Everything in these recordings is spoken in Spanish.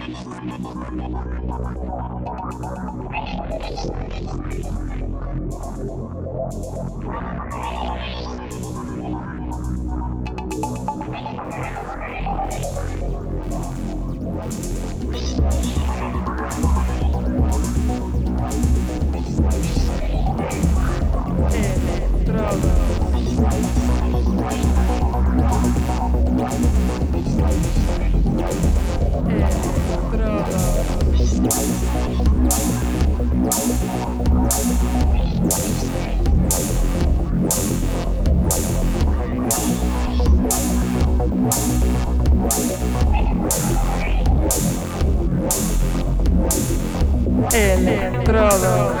Estrada. Electrodos.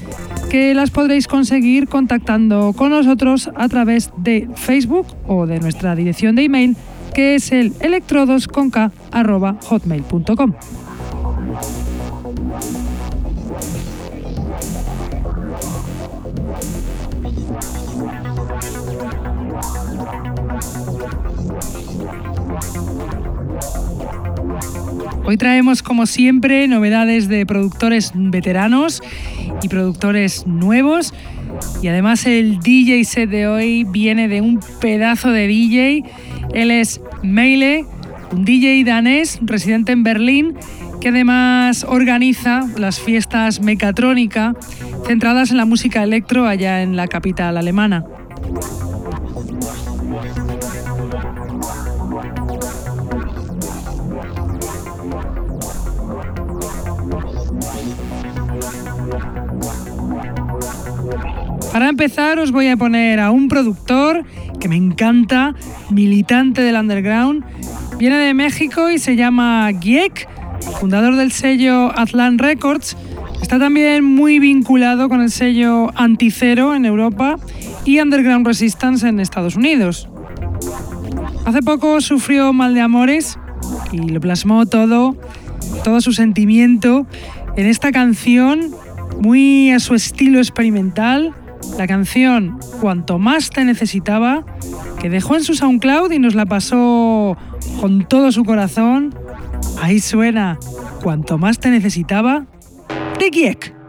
que las podréis conseguir contactando con nosotros a través de Facebook o de nuestra dirección de email que es el electrodosconk.hotmail.com. Hoy traemos, como siempre, novedades de productores veteranos y productores nuevos. Y además el DJ set de hoy viene de un pedazo de DJ. Él es Meile, un DJ danés residente en Berlín que además organiza las fiestas Mecatrónica centradas en la música electro allá en la capital alemana. Para empezar os voy a poner a un productor que me encanta, militante del underground. Viene de México y se llama Giek, fundador del sello Atlan Records. Está también muy vinculado con el sello Anticero en Europa y Underground Resistance en Estados Unidos. Hace poco sufrió mal de amores y lo plasmó todo, todo su sentimiento en esta canción muy a su estilo experimental la canción Cuanto más te necesitaba, que dejó en su SoundCloud y nos la pasó con todo su corazón. Ahí suena Cuanto más te necesitaba de.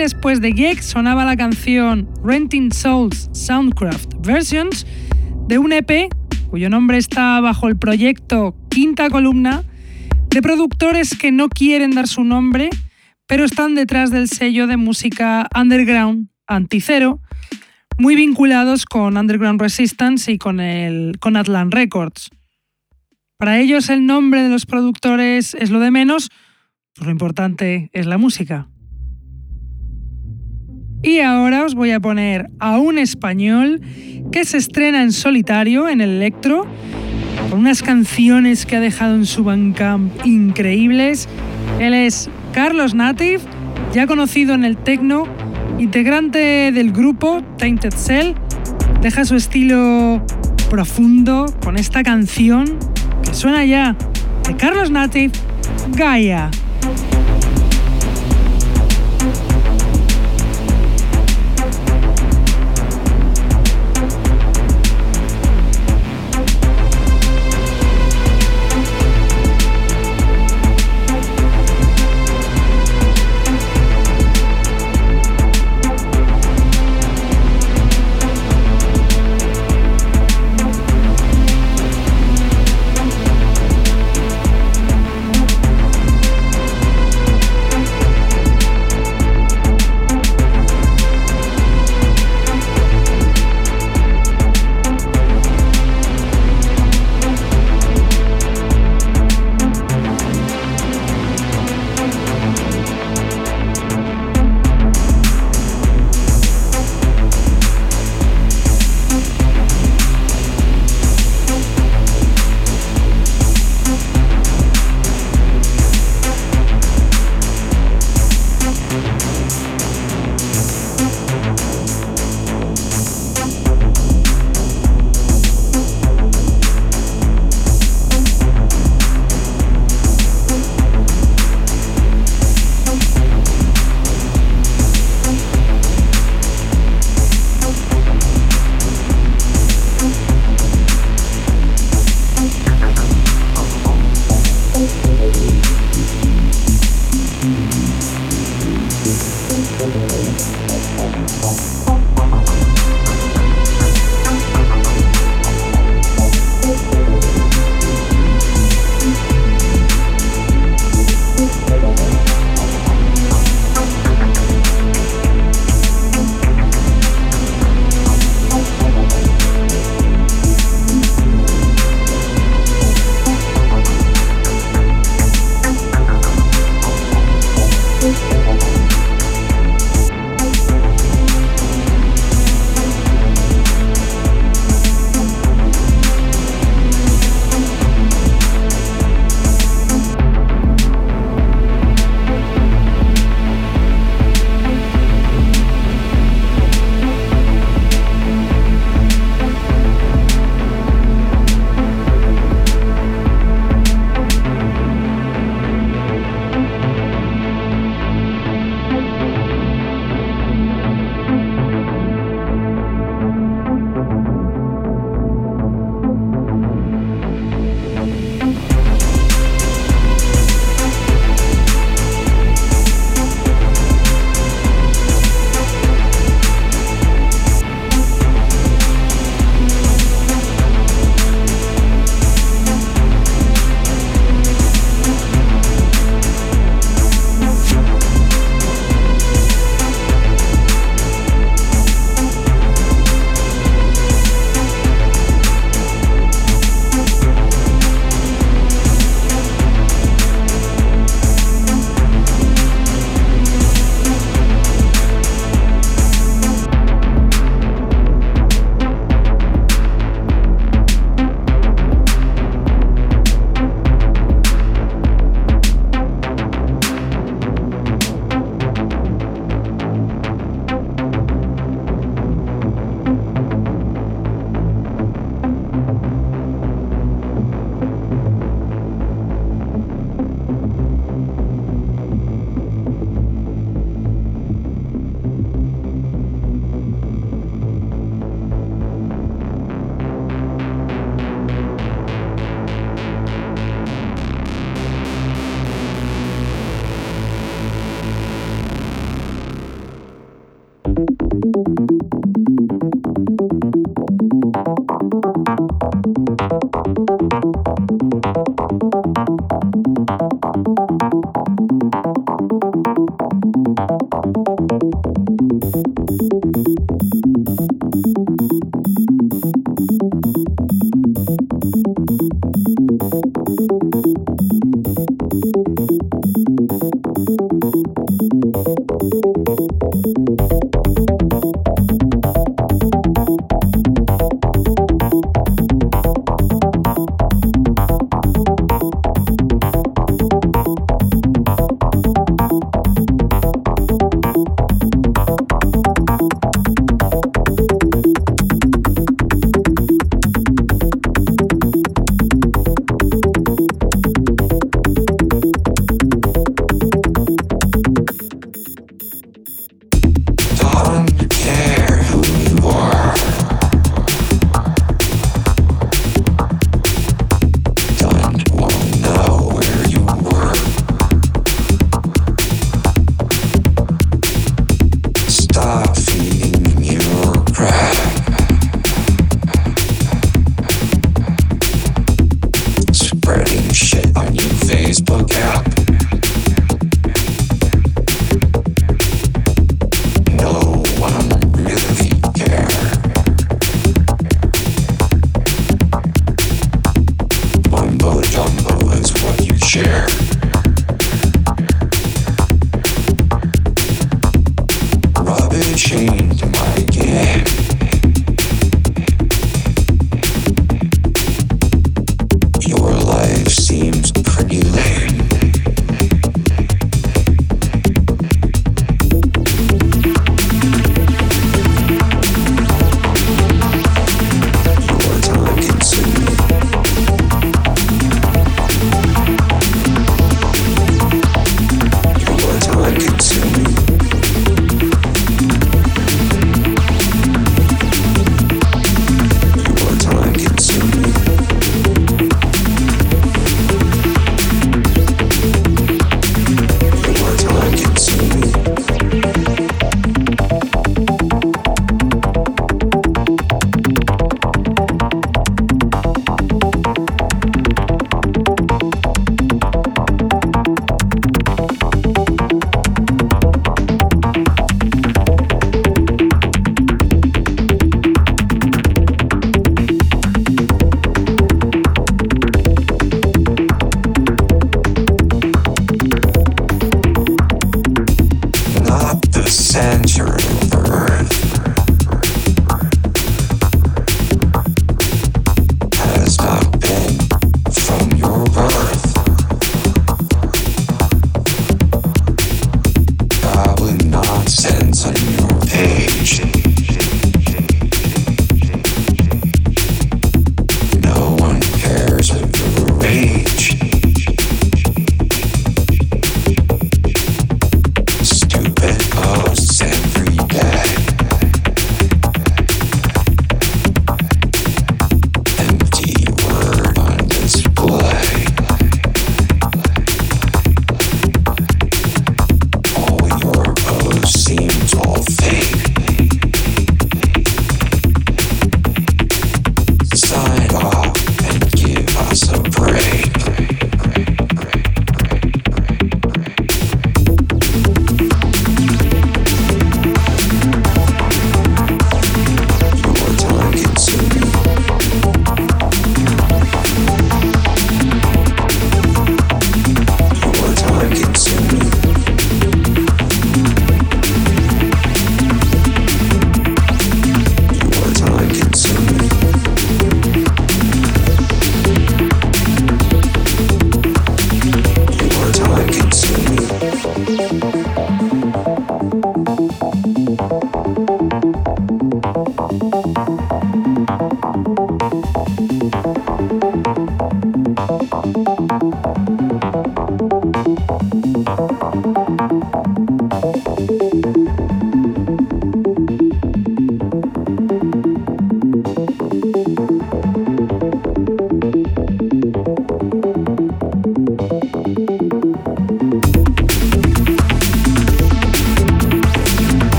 Después de Geek sonaba la canción Renting Souls Soundcraft Versions de un EP cuyo nombre está bajo el proyecto Quinta Columna, de productores que no quieren dar su nombre, pero están detrás del sello de música underground Anticero, muy vinculados con Underground Resistance y con, el, con Atlant Records. Para ellos el nombre de los productores es lo de menos, pues lo importante es la música. Y ahora os voy a poner a un español que se estrena en solitario en el Electro, con unas canciones que ha dejado en su Bandcamp increíbles. Él es Carlos Native, ya conocido en el techno, integrante del grupo Tainted Cell. Deja su estilo profundo con esta canción que suena ya de Carlos Native, Gaia.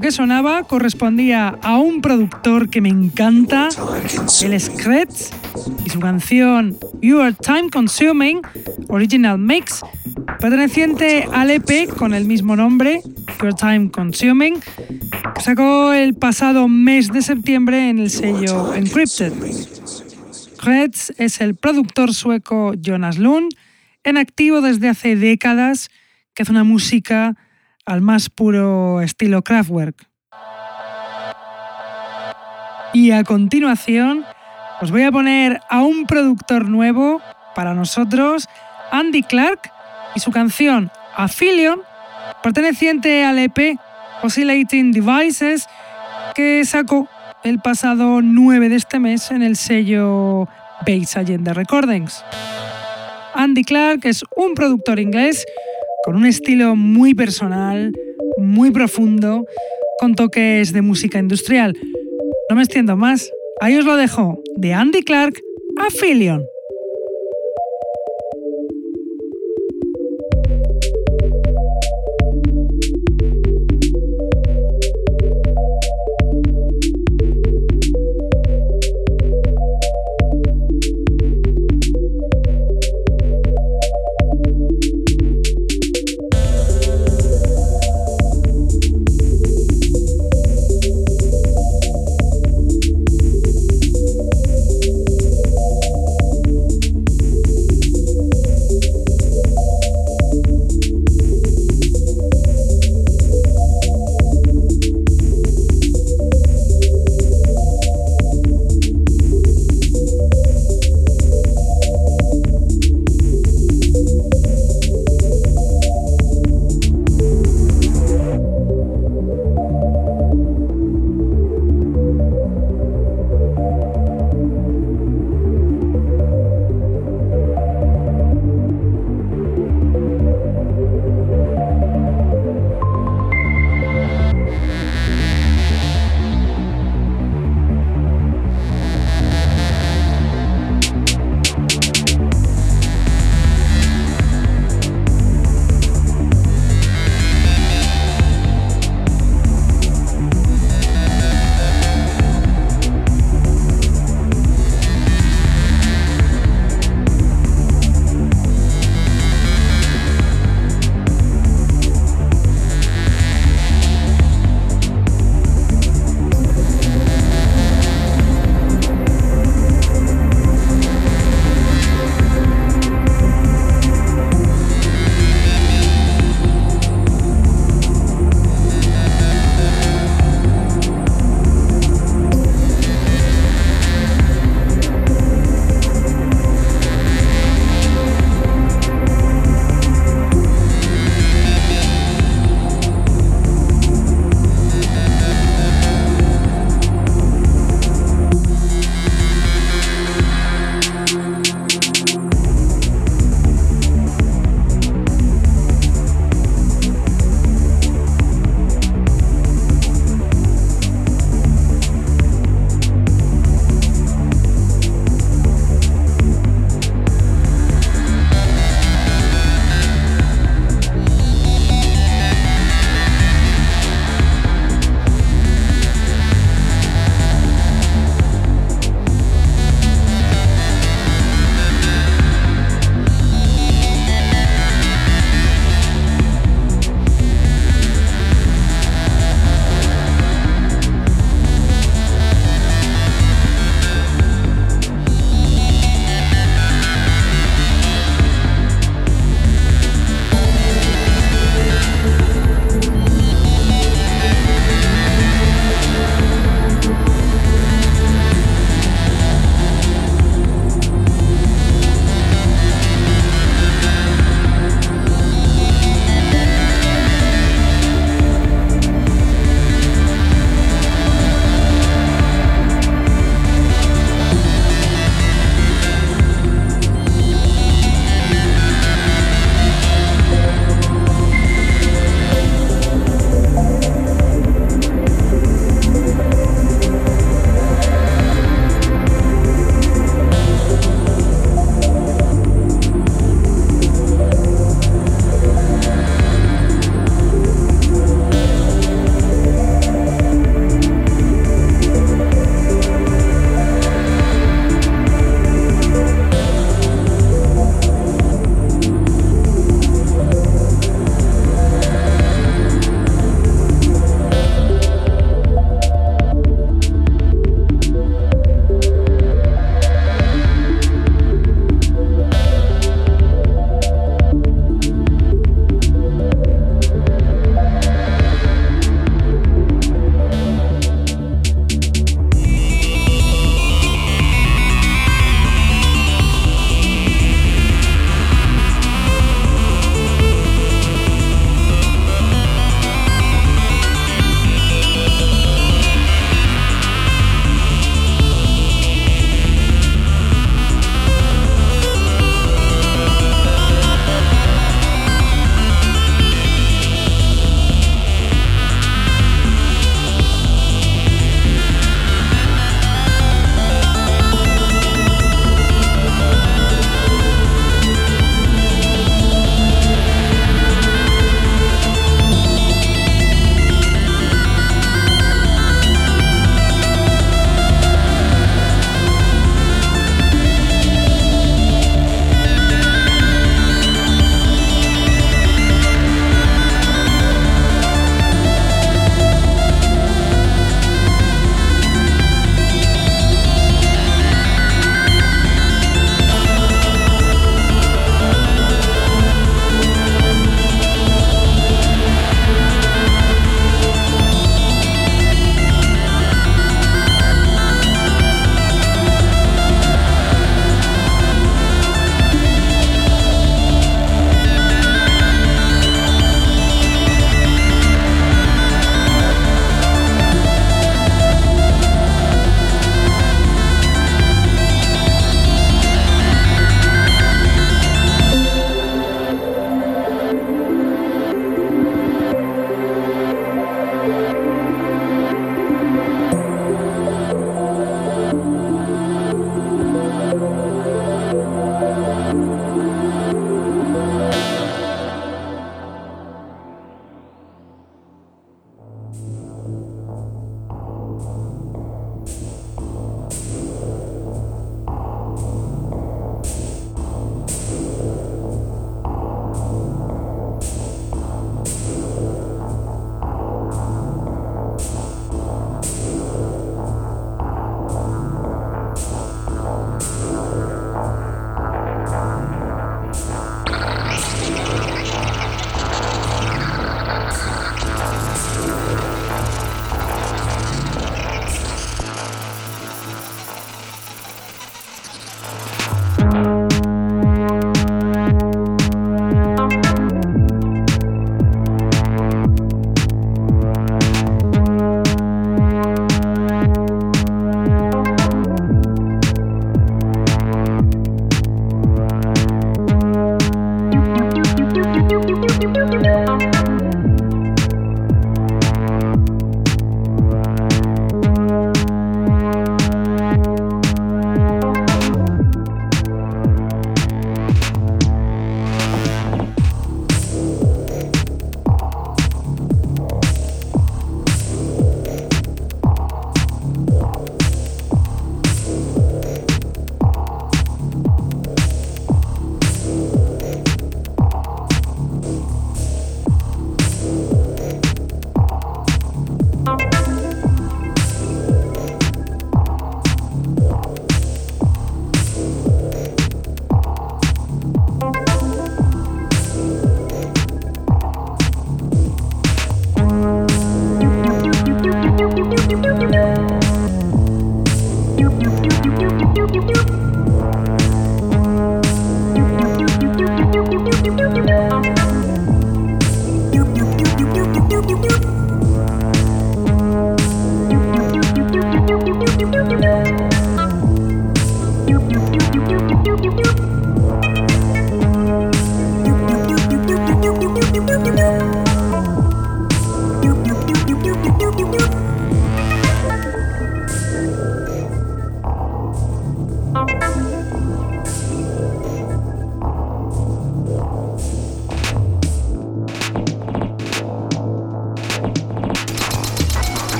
Que sonaba correspondía a un productor que me encanta, el Scratch, y su canción You Are Time Consuming, Original Mix, perteneciente al EP con el mismo nombre, Your Time Consuming, que sacó el pasado mes de septiembre en el sello Encrypted. Kretz es el productor sueco Jonas Lund, en activo desde hace décadas, que hace una música al más puro estilo Kraftwerk. Y a continuación os voy a poner a un productor nuevo para nosotros, Andy Clark, y su canción Affilion, perteneciente al EP Oscillating Devices, que sacó el pasado 9 de este mes en el sello Base Agenda Recordings. Andy Clark es un productor inglés con un estilo muy personal, muy profundo, con toques de música industrial. No me extiendo más, ahí os lo dejo, de Andy Clark a Philion.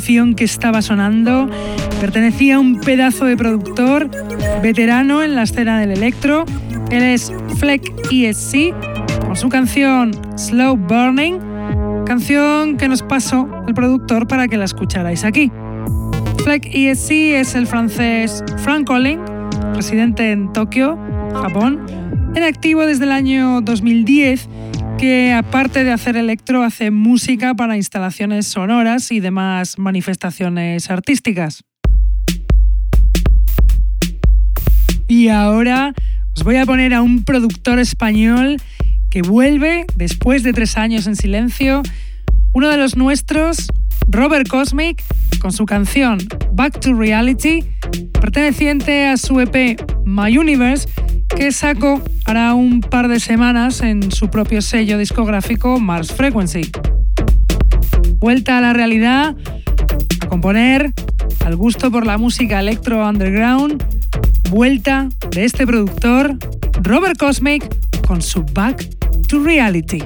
Canción que estaba sonando pertenecía a un pedazo de productor veterano en la escena del electro. Él es Fleck ESC con su canción Slow Burning, canción que nos pasó el productor para que la escucharais aquí. Fleck ESC es el francés Frank Collin, residente en Tokio, Japón, en activo desde el año 2010 que aparte de hacer electro hace música para instalaciones sonoras y demás manifestaciones artísticas. Y ahora os voy a poner a un productor español que vuelve después de tres años en silencio, uno de los nuestros, Robert Cosmic, con su canción Back to Reality, perteneciente a su EP My Universe, que sacó hará un par de semanas en su propio sello discográfico Mars Frequency. Vuelta a la realidad, a componer, al gusto por la música electro underground, vuelta de este productor, Robert Cosmic, con su Back to Reality.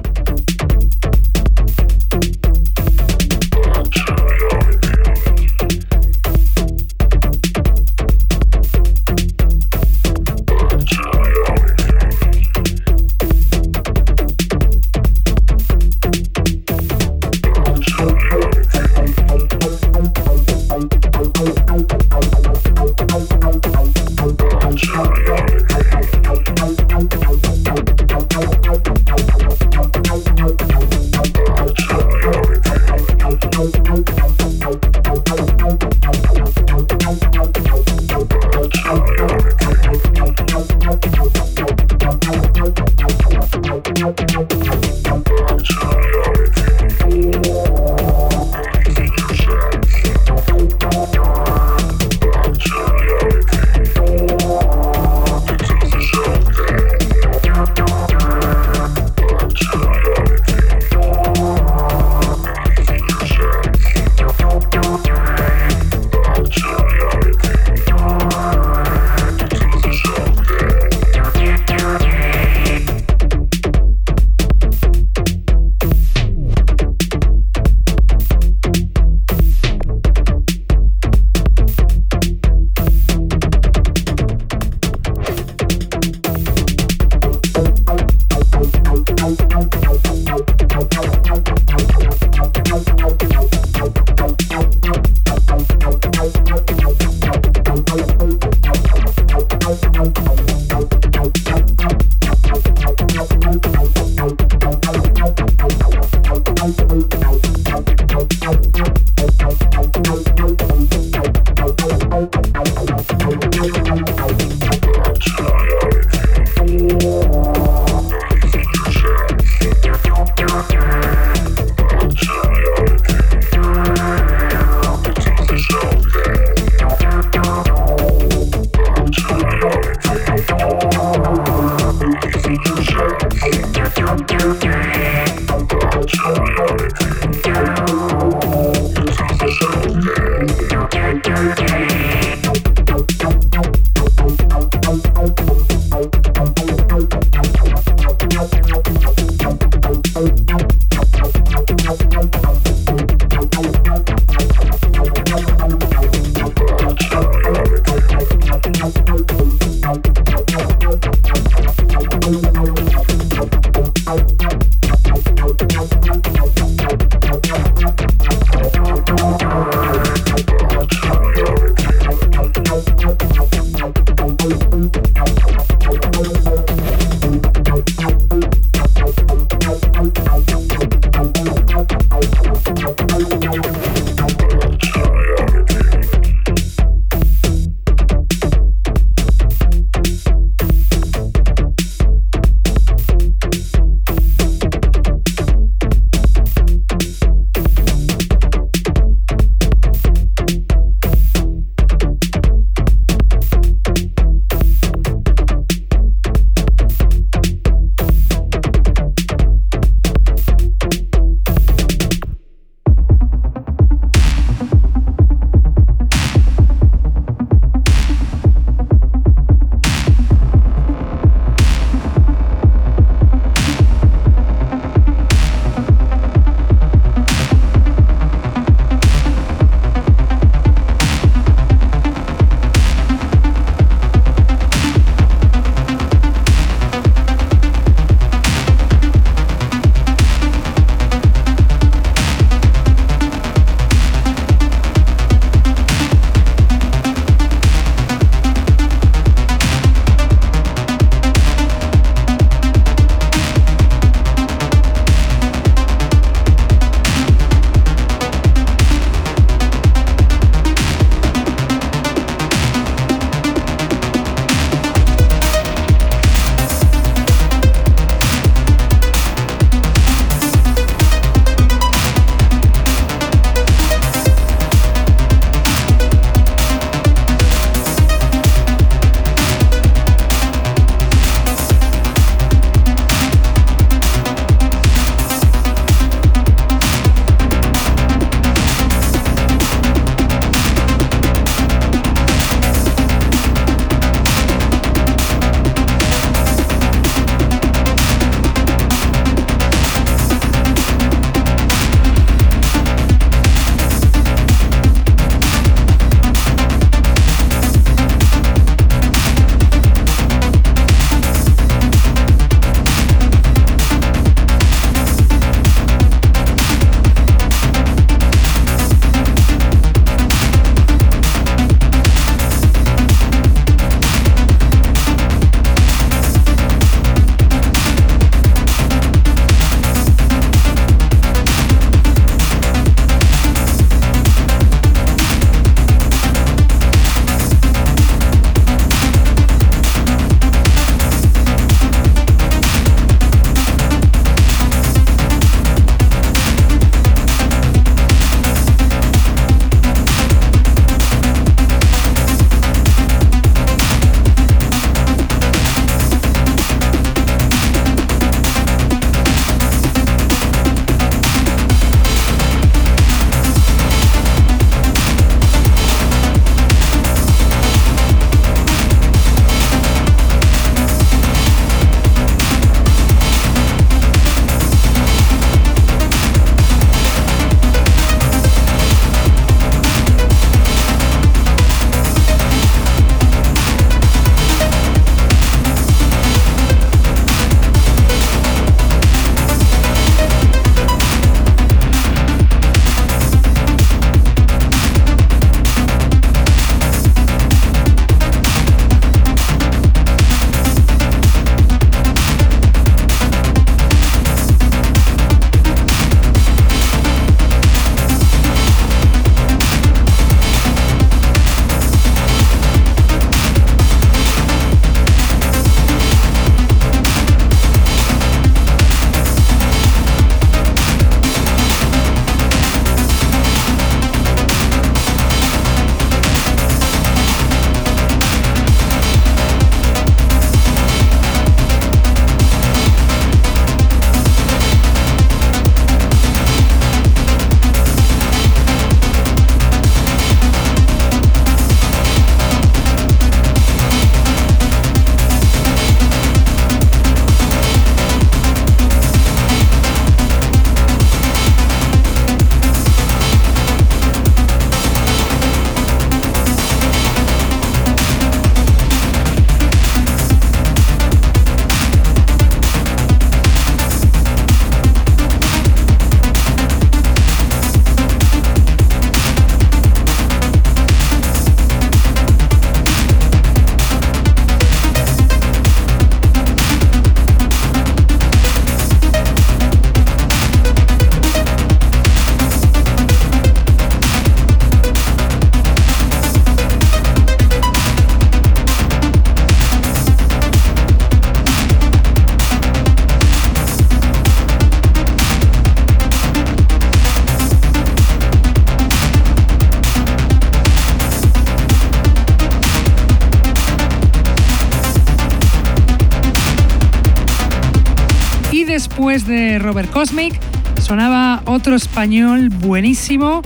Robert Cosmic sonaba otro español buenísimo,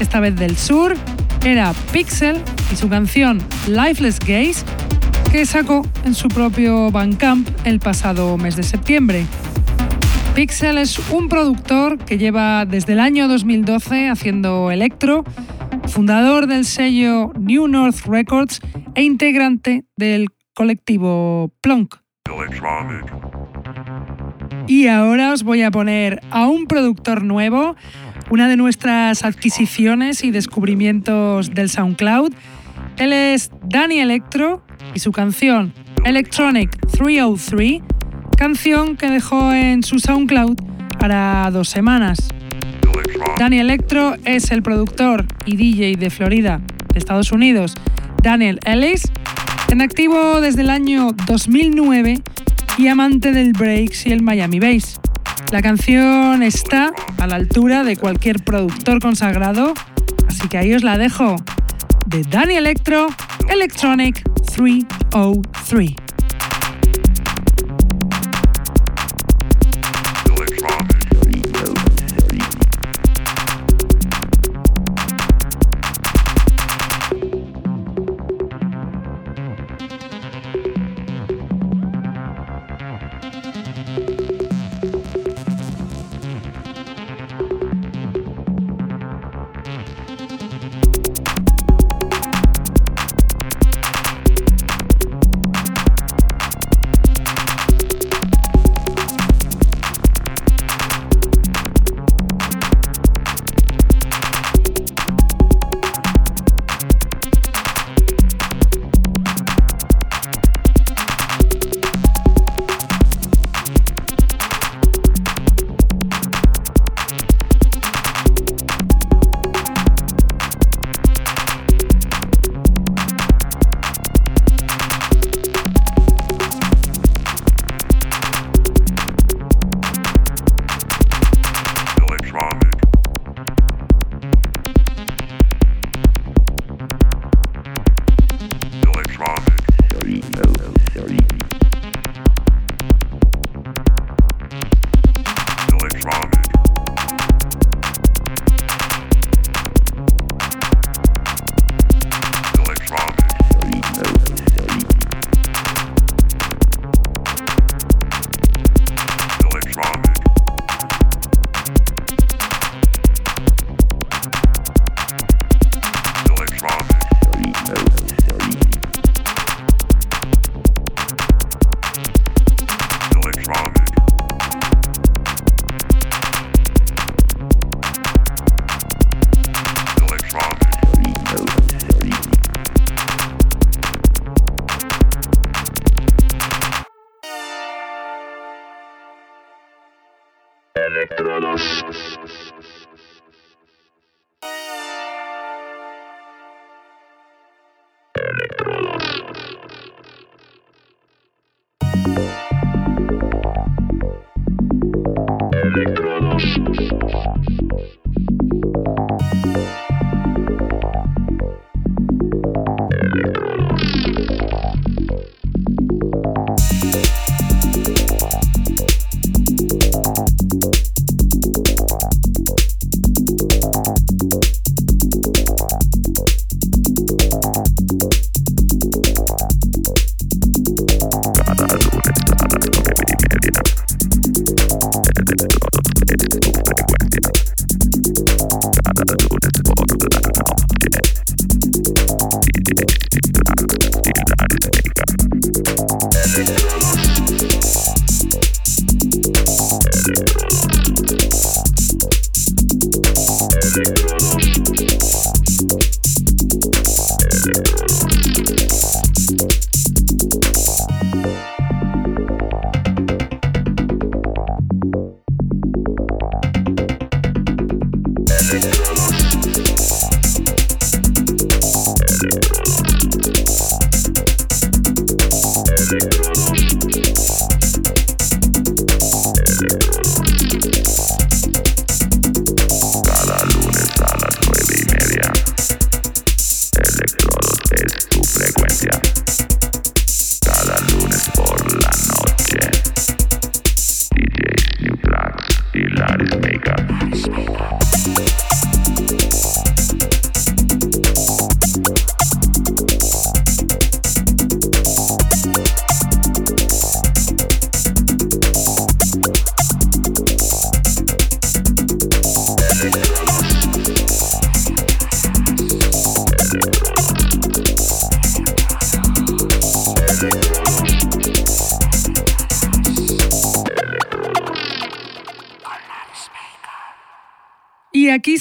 esta vez del sur, era Pixel y su canción Lifeless Gaze, que sacó en su propio Bandcamp el pasado mes de septiembre. Pixel es un productor que lleva desde el año 2012 haciendo electro, fundador del sello New North Records e integrante del colectivo Plonk. Y ahora os voy a poner a un productor nuevo, una de nuestras adquisiciones y descubrimientos del SoundCloud. Él es Danny Electro y su canción Electronic 303, canción que dejó en su SoundCloud para dos semanas. Danny Electro es el productor y DJ de Florida, de Estados Unidos, Daniel Ellis, en activo desde el año 2009 y amante del breaks y el Miami Bass. La canción está a la altura de cualquier productor consagrado, así que ahí os la dejo. De Danny Electro, Electronic 303.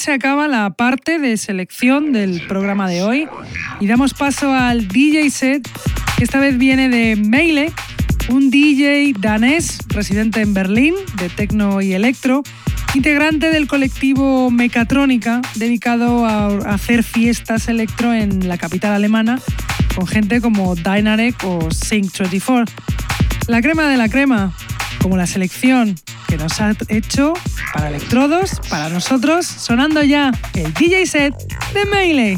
Se acaba la parte de selección del programa de hoy y damos paso al DJ set, que esta vez viene de Meile, un DJ danés residente en Berlín de techno y electro, integrante del colectivo Mecatrónica, dedicado a hacer fiestas electro en la capital alemana, con gente como Dynarec o Sync24. La crema de la crema, como la selección que nos ha hecho para electrodos, para nosotros, sonando ya el DJ set de Melee.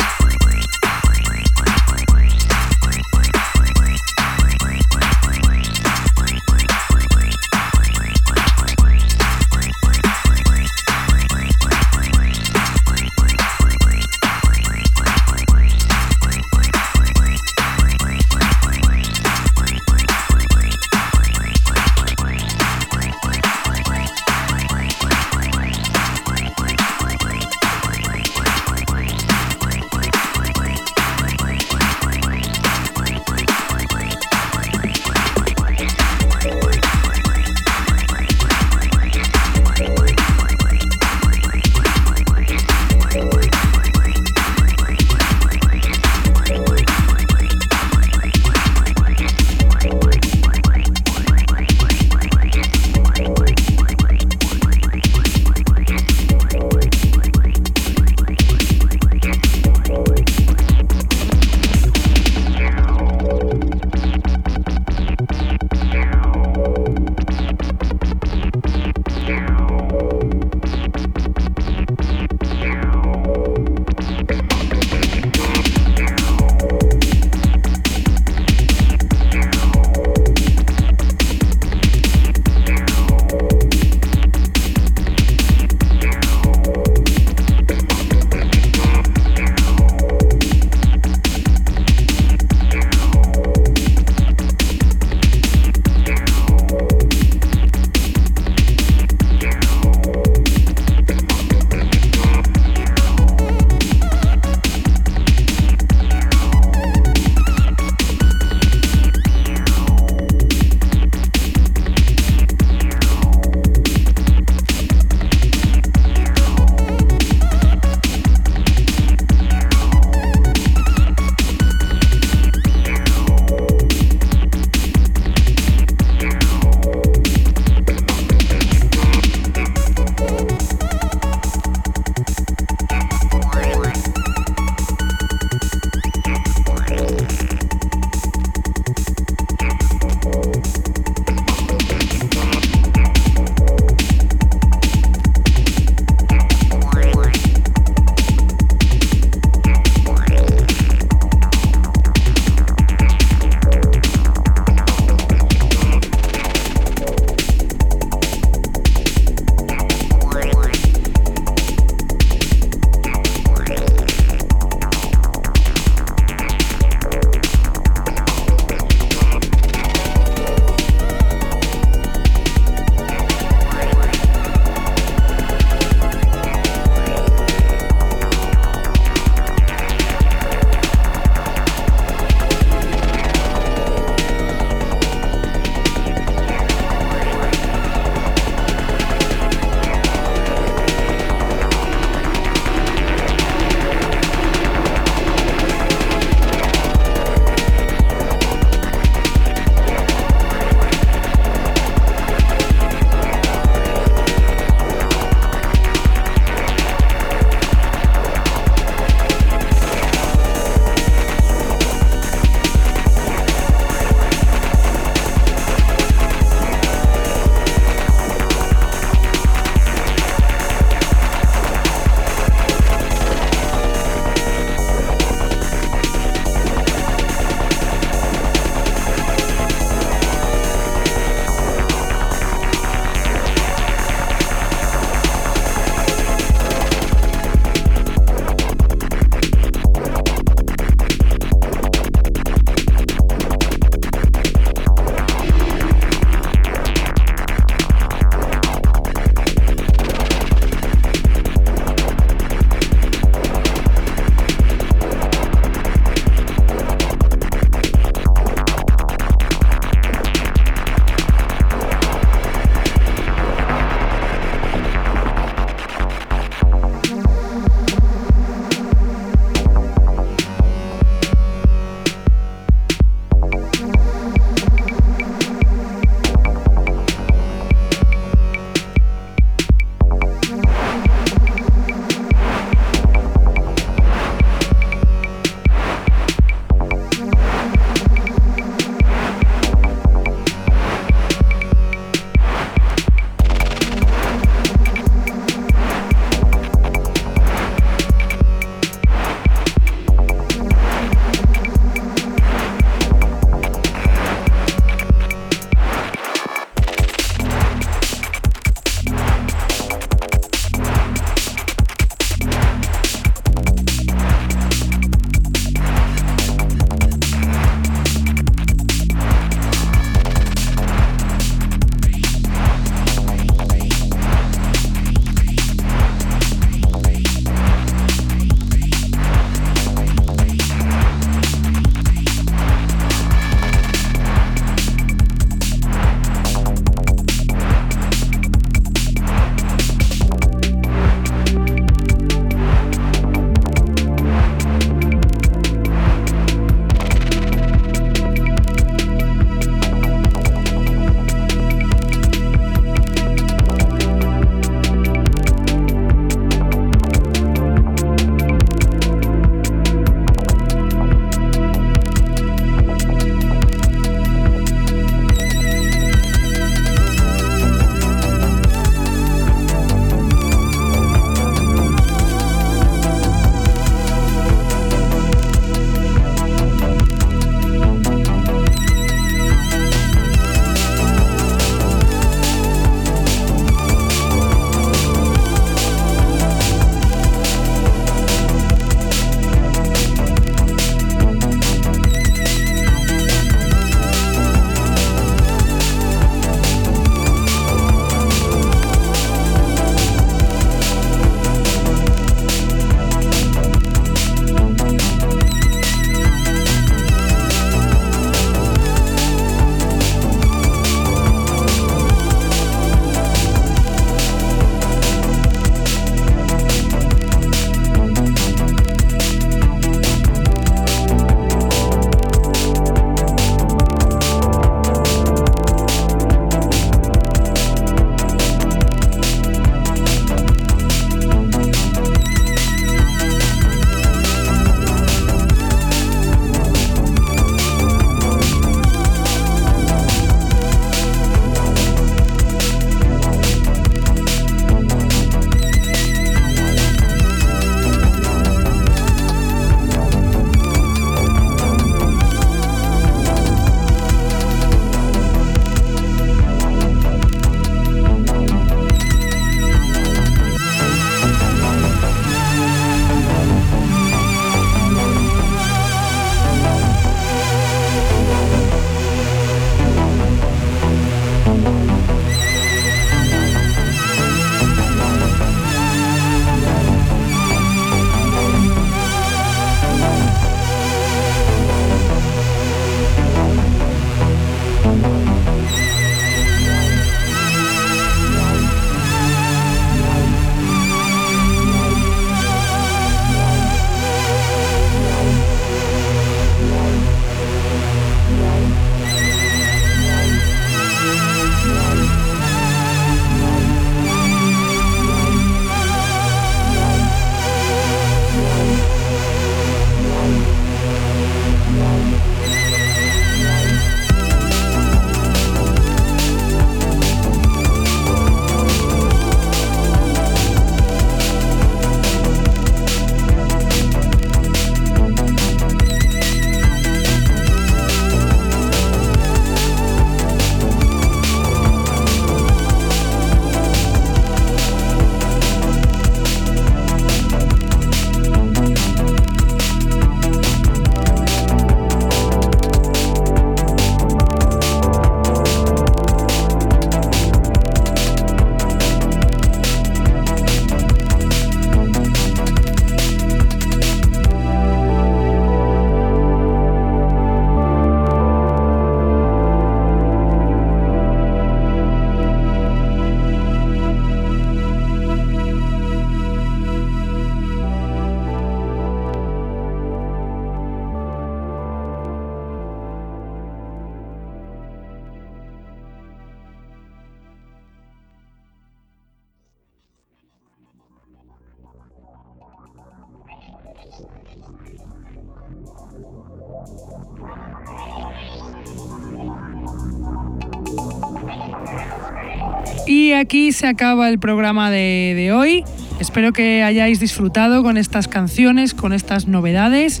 se acaba el programa de, de, hoy. Espero que hayáis disfrutado con estas canciones, con estas novedades,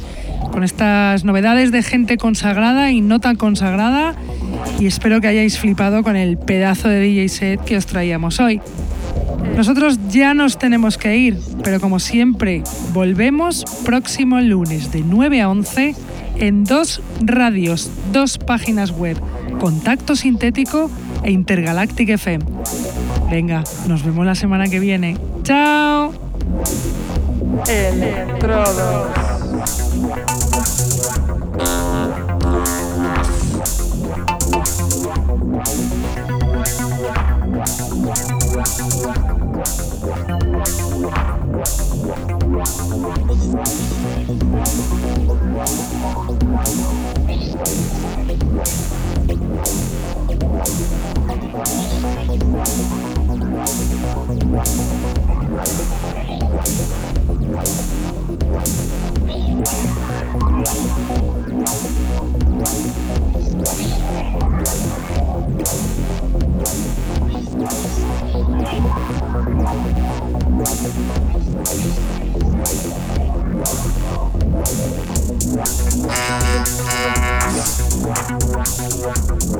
con estas novedades de gente consagrada y no tan consagrada. Y espero que hayáis flipado con el pedazo de DJ set que os traíamos hoy. Nosotros ya nos tenemos que ir, pero como siempre, volvemos próximo lunes de 9 a 11 en dos radios, dos páginas web, Contacto Sintético e Intergalactic FM. Venga, nos vemos la semana que viene. ¡Chao! Electrodos. Wow.